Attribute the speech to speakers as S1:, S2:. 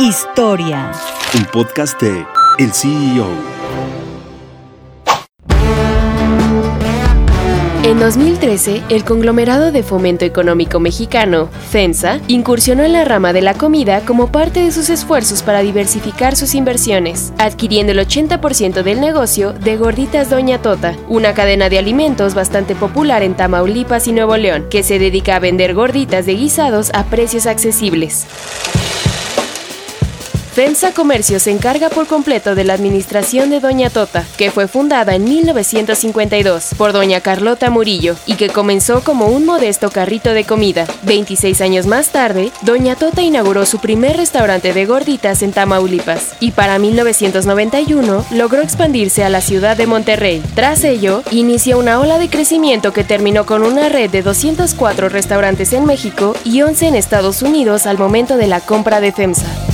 S1: Historia.
S2: Un podcast de El CEO.
S3: En 2013, el conglomerado de fomento económico mexicano, FEMSA, incursionó en la rama de la comida como parte de sus esfuerzos para diversificar sus inversiones, adquiriendo el 80% del negocio de Gorditas Doña Tota, una cadena de alimentos bastante popular en Tamaulipas y Nuevo León, que se dedica a vender gorditas de guisados a precios accesibles. FEMSA Comercio se encarga por completo de la administración de Doña Tota, que fue fundada en 1952 por Doña Carlota Murillo y que comenzó como un modesto carrito de comida. 26 años más tarde, Doña Tota inauguró su primer restaurante de gorditas en Tamaulipas y para 1991 logró expandirse a la ciudad de Monterrey. Tras ello, inició una ola de crecimiento que terminó con una red de 204 restaurantes en México y 11 en Estados Unidos al momento de la compra de FEMSA.